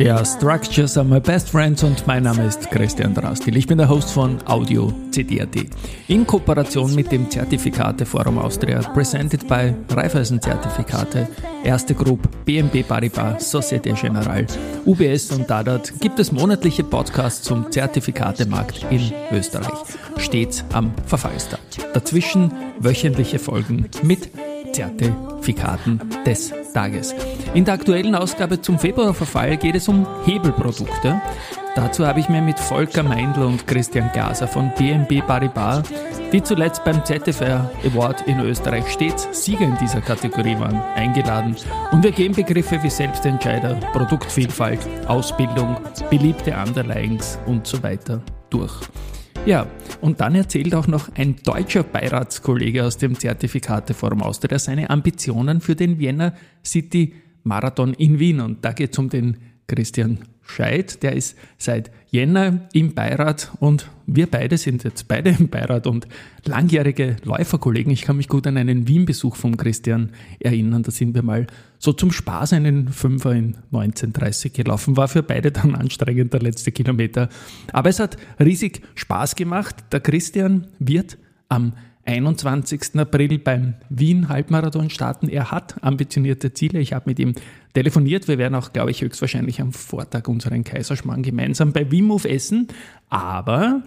Ja, Structures are my best friends und mein Name ist Christian Drastil. Ich bin der Host von Audio CD.at. In Kooperation mit dem Zertifikate Forum Austria, presented by Raiffeisen Zertifikate, Erste Group, BNP Paribas, Societe Generale, UBS und Dadat gibt es monatliche Podcasts zum Zertifikatemarkt in Österreich. Stets am Verfallstag. Dazwischen wöchentliche Folgen mit Zertifikaten des Tages. In der aktuellen Ausgabe zum Februarverfall geht es um Hebelprodukte. Dazu habe ich mir mit Volker Meindl und Christian Glaser von BNB Paribas, die zuletzt beim ZFR Award in Österreich stets Sieger in dieser Kategorie waren, eingeladen. Und wir gehen Begriffe wie Selbstentscheider, Produktvielfalt, Ausbildung, beliebte Underlyings und so weiter durch. Ja, und dann erzählt auch noch ein deutscher Beiratskollege aus dem Zertifikateforum Austria seine Ambitionen für den Vienna City Marathon in Wien. Und da geht es um den Christian Scheid, der ist seit Jänner im Beirat und wir beide sind jetzt beide im Beirat und langjährige Läuferkollegen. Ich kann mich gut an einen Wien-Besuch von Christian erinnern. Da sind wir mal so zum Spaß einen Fünfer in 1930 gelaufen. War für beide dann anstrengend der letzte Kilometer. Aber es hat riesig Spaß gemacht. Der Christian wird am 21. April beim Wien-Halbmarathon starten. Er hat ambitionierte Ziele. Ich habe mit ihm telefoniert. Wir werden auch, glaube ich, höchstwahrscheinlich am Vortag unseren Kaiserschmarrn gemeinsam bei Wimov essen. Aber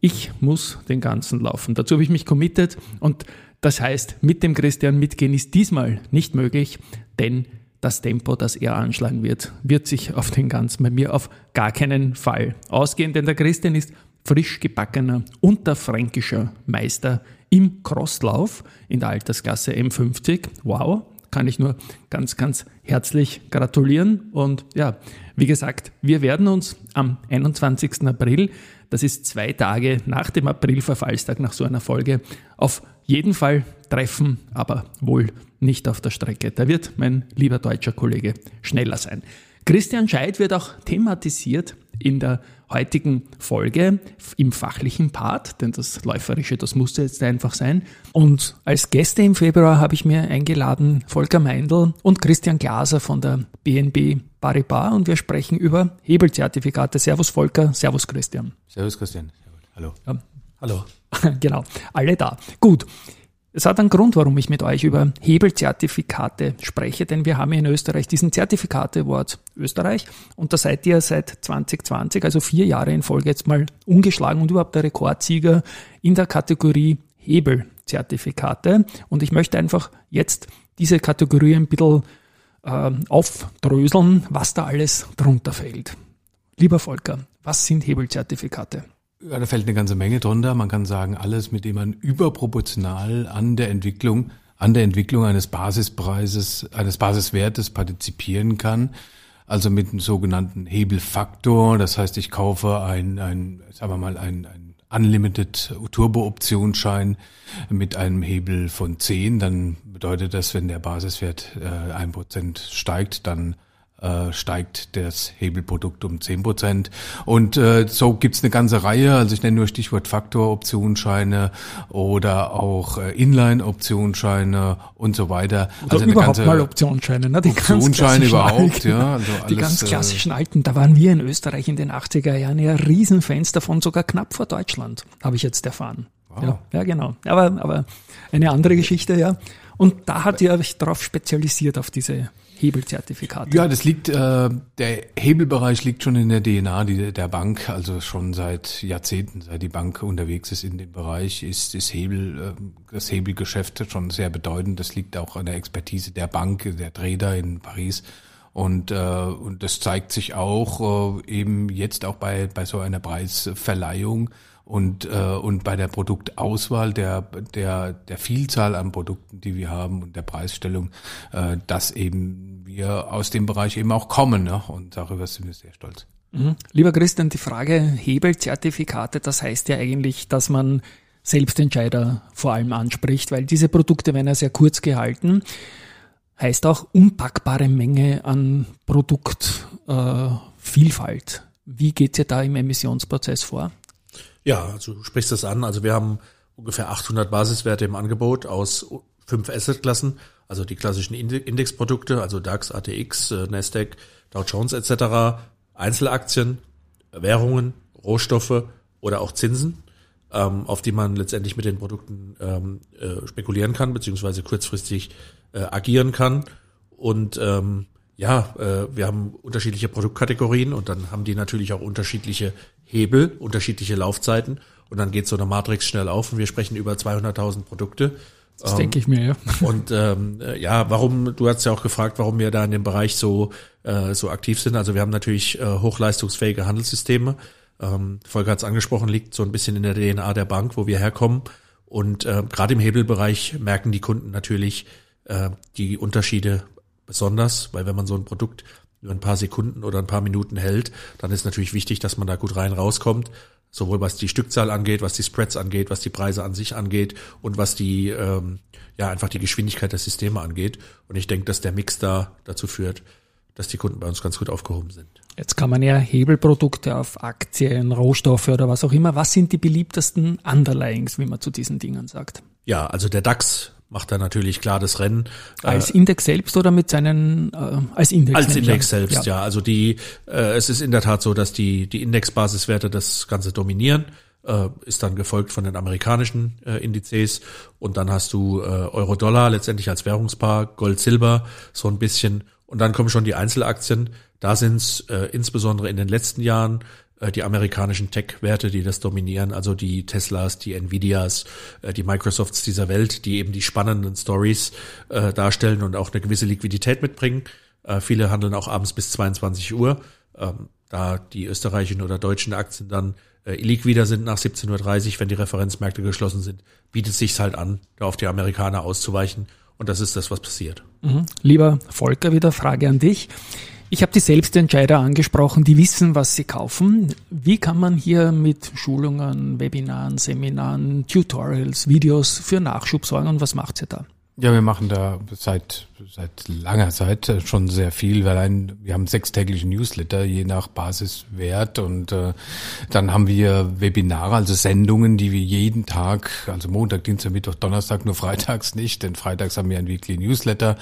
ich muss den ganzen laufen. Dazu habe ich mich committed und das heißt, mit dem Christian mitgehen ist diesmal nicht möglich, denn das Tempo, das er anschlagen wird, wird sich auf den ganzen bei mir auf gar keinen Fall ausgehen, denn der Christian ist frisch gebackener unterfränkischer Meister im Crosslauf in der Altersklasse M50. Wow, kann ich nur ganz, ganz herzlich gratulieren. Und ja, wie gesagt, wir werden uns am 21. April, das ist zwei Tage nach dem Aprilverfallstag nach so einer Folge, auf jeden Fall treffen, aber wohl nicht auf der Strecke. Da wird mein lieber deutscher Kollege schneller sein. Christian Scheid wird auch thematisiert in der heutigen Folge im fachlichen Part, denn das Läuferische, das musste jetzt einfach sein. Und als Gäste im Februar habe ich mir eingeladen Volker Meindl und Christian Glaser von der BNB Paribas und wir sprechen über Hebelzertifikate. Servus Volker, Servus Christian. Servus Christian. Hallo. Ja. Hallo. genau, alle da. Gut. Es hat einen Grund, warum ich mit euch über Hebelzertifikate spreche, denn wir haben in Österreich diesen Zertifikate-Award Österreich und da seid ihr seit 2020, also vier Jahre in Folge jetzt mal ungeschlagen und überhaupt der Rekordsieger in der Kategorie Hebelzertifikate. Und ich möchte einfach jetzt diese Kategorie ein bisschen äh, aufdröseln, was da alles drunter fällt. Lieber Volker, was sind Hebelzertifikate? Ja, da fällt eine ganze Menge drunter. Man kann sagen, alles, mit dem man überproportional an der Entwicklung, an der Entwicklung eines Basispreises, eines Basiswertes partizipieren kann. Also mit einem sogenannten Hebelfaktor. Das heißt, ich kaufe ein, ein sagen wir mal, ein, ein Unlimited Turbo-Optionsschein mit einem Hebel von 10. Dann bedeutet das, wenn der Basiswert äh, ein Prozent steigt, dann äh, steigt das Hebelprodukt um zehn Prozent. Und äh, so gibt's eine ganze Reihe, also ich nenne nur Stichwort Faktor-Optionsscheine oder auch äh, Inline-Optionsscheine und so weiter. Oder also überhaupt mal Optionsscheine, ne? Die Optionsscheine überhaupt, alten, ja. Also alles, die ganz äh, klassischen alten, da waren wir in Österreich in den 80er Jahren ja Riesenfans davon, sogar knapp vor Deutschland, habe ich jetzt erfahren. Wow. Ja, ja, genau. Aber, aber eine andere Geschichte, ja. Und da hat ihr euch darauf spezialisiert, auf diese Hebelzertifikate? Ja, das liegt, äh, der Hebelbereich liegt schon in der DNA die, der Bank, also schon seit Jahrzehnten, seit die Bank unterwegs ist in dem Bereich, ist das Hebel, äh, das Hebelgeschäft schon sehr bedeutend. Das liegt auch an der Expertise der Bank, der Trader in Paris. Und, äh, und das zeigt sich auch äh, eben jetzt auch bei, bei so einer Preisverleihung und, äh, und bei der Produktauswahl der, der, der Vielzahl an Produkten, die wir haben und der Preisstellung, äh, dass eben wir aus dem Bereich eben auch kommen. Ne? Und darüber sind wir sehr stolz. Mhm. Lieber Christian, die Frage Hebelzertifikate, das heißt ja eigentlich, dass man Selbstentscheider vor allem anspricht, weil diese Produkte werden ja sehr kurz gehalten. Heißt auch unpackbare Menge an Produktvielfalt. Äh, Wie geht ihr da im Emissionsprozess vor? Ja, also du sprichst das an. Also wir haben ungefähr 800 Basiswerte im Angebot aus fünf Assetklassen, also die klassischen Indexprodukte, also DAX, ATX, äh, Nasdaq, Dow Jones etc., Einzelaktien, Währungen, Rohstoffe oder auch Zinsen, ähm, auf die man letztendlich mit den Produkten ähm, äh, spekulieren kann, beziehungsweise kurzfristig äh, agieren kann. Und ähm, ja, wir haben unterschiedliche Produktkategorien und dann haben die natürlich auch unterschiedliche Hebel, unterschiedliche Laufzeiten und dann geht so eine Matrix schnell auf und wir sprechen über 200.000 Produkte. Das ähm, denke ich mir, ja. Und ähm, äh, ja, warum, du hast ja auch gefragt, warum wir da in dem Bereich so, äh, so aktiv sind. Also wir haben natürlich äh, hochleistungsfähige Handelssysteme. Ähm, Volker hat es angesprochen, liegt so ein bisschen in der DNA der Bank, wo wir herkommen. Und äh, gerade im Hebelbereich merken die Kunden natürlich äh, die Unterschiede besonders, weil wenn man so ein Produkt über ein paar Sekunden oder ein paar Minuten hält, dann ist natürlich wichtig, dass man da gut rein rauskommt, sowohl was die Stückzahl angeht, was die Spreads angeht, was die Preise an sich angeht und was die ähm, ja einfach die Geschwindigkeit der Systeme angeht. Und ich denke, dass der Mix da dazu führt, dass die Kunden bei uns ganz gut aufgehoben sind. Jetzt kann man ja Hebelprodukte auf Aktien, Rohstoffe oder was auch immer. Was sind die beliebtesten Underlyings, wie man zu diesen Dingen sagt? Ja, also der DAX macht er natürlich klar das Rennen. Als äh, Index selbst oder mit seinen äh, als Index? Als Index selbst, ja. ja. Also die äh, es ist in der Tat so, dass die die Indexbasiswerte das Ganze dominieren. Äh, ist dann gefolgt von den amerikanischen äh, Indizes und dann hast du äh, Euro-Dollar letztendlich als Währungspaar, Gold-Silber so ein bisschen und dann kommen schon die Einzelaktien. Da sind es äh, insbesondere in den letzten Jahren die amerikanischen Tech-Werte, die das dominieren, also die Teslas, die Nvidias, äh, die Microsofts dieser Welt, die eben die spannenden Stories äh, darstellen und auch eine gewisse Liquidität mitbringen. Äh, viele handeln auch abends bis 22 Uhr. Ähm, da die österreichischen oder deutschen Aktien dann äh, illiquider sind nach 17.30 Uhr, wenn die Referenzmärkte geschlossen sind, bietet es sich halt an, da auf die Amerikaner auszuweichen. Und das ist das, was passiert. Mhm. Lieber Volker, wieder Frage an dich. Ich habe die Selbstentscheider angesprochen, die wissen, was sie kaufen. Wie kann man hier mit Schulungen, Webinaren, Seminaren, Tutorials, Videos für Nachschub sorgen und was macht ihr da? Ja, wir machen da seit seit langer Zeit schon sehr viel, weil ein, wir haben sechstägliche Newsletter, je nach Basiswert und äh, dann haben wir Webinare, also Sendungen, die wir jeden Tag, also Montag, Dienstag, Mittwoch, Donnerstag, nur freitags nicht, denn freitags haben wir ein Weekly Newsletter,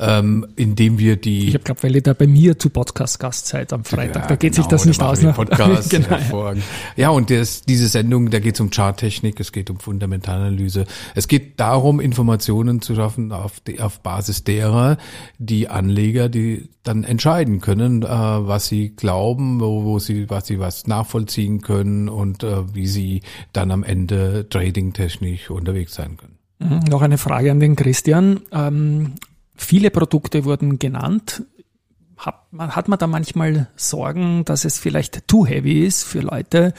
ähm, in dem wir die... Ich habe gerade, weil ihr da bei mir zu Podcast-Gastzeit am Freitag, ja, da geht genau, sich das nicht aus. Ne? Podcast, genau. hervorragend. Ja, und das, diese Sendung, da geht es um Charttechnik, es geht um Fundamentalanalyse, es geht darum, Informationen zu schaffen auf, die, auf Basis derer die Anleger, die dann entscheiden können, äh, was sie glauben, wo, wo sie, was sie was nachvollziehen können und äh, wie sie dann am Ende tradingtechnisch unterwegs sein können. Mhm, noch eine Frage an den Christian. Ähm, viele Produkte wurden genannt. Hat man, hat man da manchmal Sorgen, dass es vielleicht too heavy ist für Leute,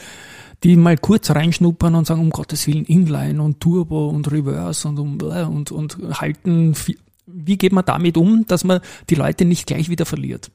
die mal kurz reinschnuppern und sagen, um Gottes Willen, Inline und Turbo und Reverse und, und, und, und halten. Wie geht man damit um, dass man die Leute nicht gleich wieder verliert?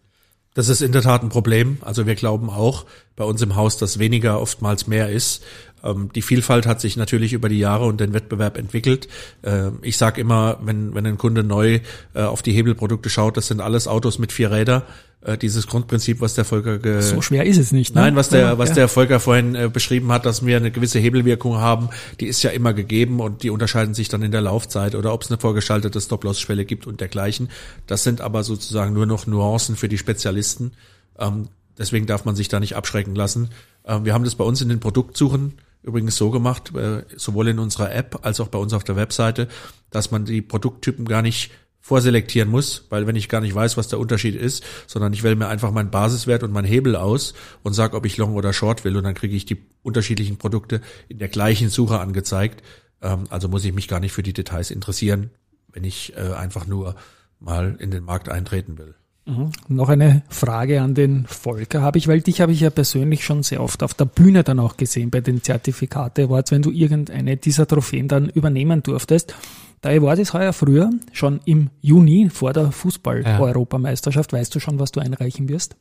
Das ist in der Tat ein Problem. Also wir glauben auch bei uns im Haus, dass weniger oftmals mehr ist. Ähm, die Vielfalt hat sich natürlich über die Jahre und den Wettbewerb entwickelt. Ähm, ich sage immer, wenn, wenn ein Kunde neu äh, auf die Hebelprodukte schaut, das sind alles Autos mit vier Räder. Äh, dieses Grundprinzip, was der Volker ge so schwer ist es nicht. Ne? Nein, was der was ja. der Volker vorhin äh, beschrieben hat, dass wir eine gewisse Hebelwirkung haben, die ist ja immer gegeben und die unterscheiden sich dann in der Laufzeit oder ob es eine vorgeschaltete Stop-Loss-Schwelle gibt und dergleichen. Das sind aber sozusagen nur noch Nuancen für die Spezialisten. Ähm, deswegen darf man sich da nicht abschrecken lassen. Ähm, wir haben das bei uns in den Produktsuchen übrigens so gemacht, äh, sowohl in unserer App als auch bei uns auf der Webseite, dass man die Produkttypen gar nicht vorselektieren muss, weil wenn ich gar nicht weiß, was der Unterschied ist, sondern ich wähle mir einfach meinen Basiswert und meinen Hebel aus und sage, ob ich Long oder Short will und dann kriege ich die unterschiedlichen Produkte in der gleichen Suche angezeigt. Ähm, also muss ich mich gar nicht für die Details interessieren, wenn ich äh, einfach nur mal in den Markt eintreten will. Mhm. Noch eine Frage an den Volker habe ich, weil dich habe ich ja persönlich schon sehr oft auf der Bühne dann auch gesehen bei den Zertifikate Awards, wenn du irgendeine dieser Trophäen dann übernehmen durftest. Der Award ist heuer früher, schon im Juni vor der Fußball-Europameisterschaft. Weißt du schon, was du einreichen wirst?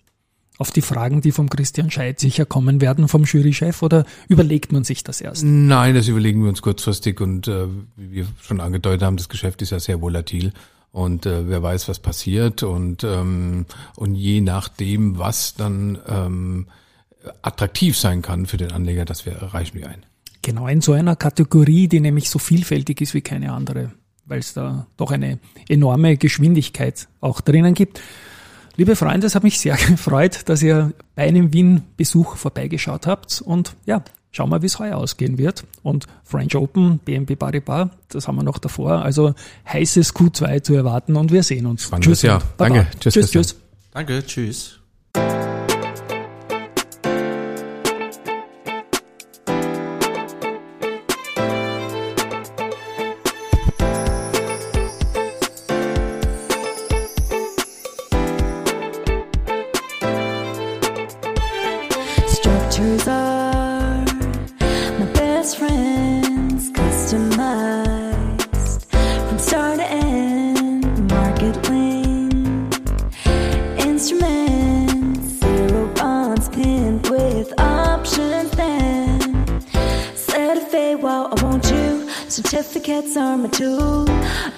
Auf die Fragen, die vom Christian Scheidt sicher kommen werden, vom Jurychef, oder überlegt man sich das erst? Nein, das überlegen wir uns kurzfristig und äh, wie wir schon angedeutet haben, das Geschäft ist ja sehr volatil und äh, wer weiß, was passiert und ähm, und je nachdem, was dann ähm, attraktiv sein kann für den Anleger, das wir reichen wir ein. Genau in so einer Kategorie, die nämlich so vielfältig ist wie keine andere. weil es da doch eine enorme Geschwindigkeit auch drinnen gibt. Liebe Freunde, es hat mich sehr gefreut, dass ihr bei einem Wien-Besuch vorbeigeschaut habt und ja, schauen wir, wie es heuer ausgehen wird. Und French Open, BNP Paribas, das haben wir noch davor. Also heißes Q2 zu erwarten und wir sehen uns. Spannendes Jahr. Danke. Tschüss, tschüss, tschüss. Danke, tschüss. certificates are my tool.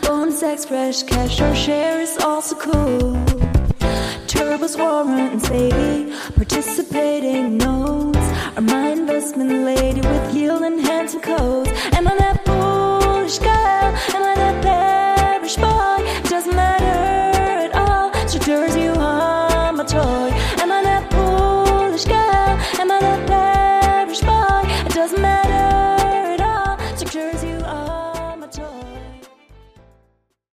Bonus sex, fresh cash or share is also cool. Turbos, warrant, and Sadie, participating notes are my investment lady with yield enhancing codes.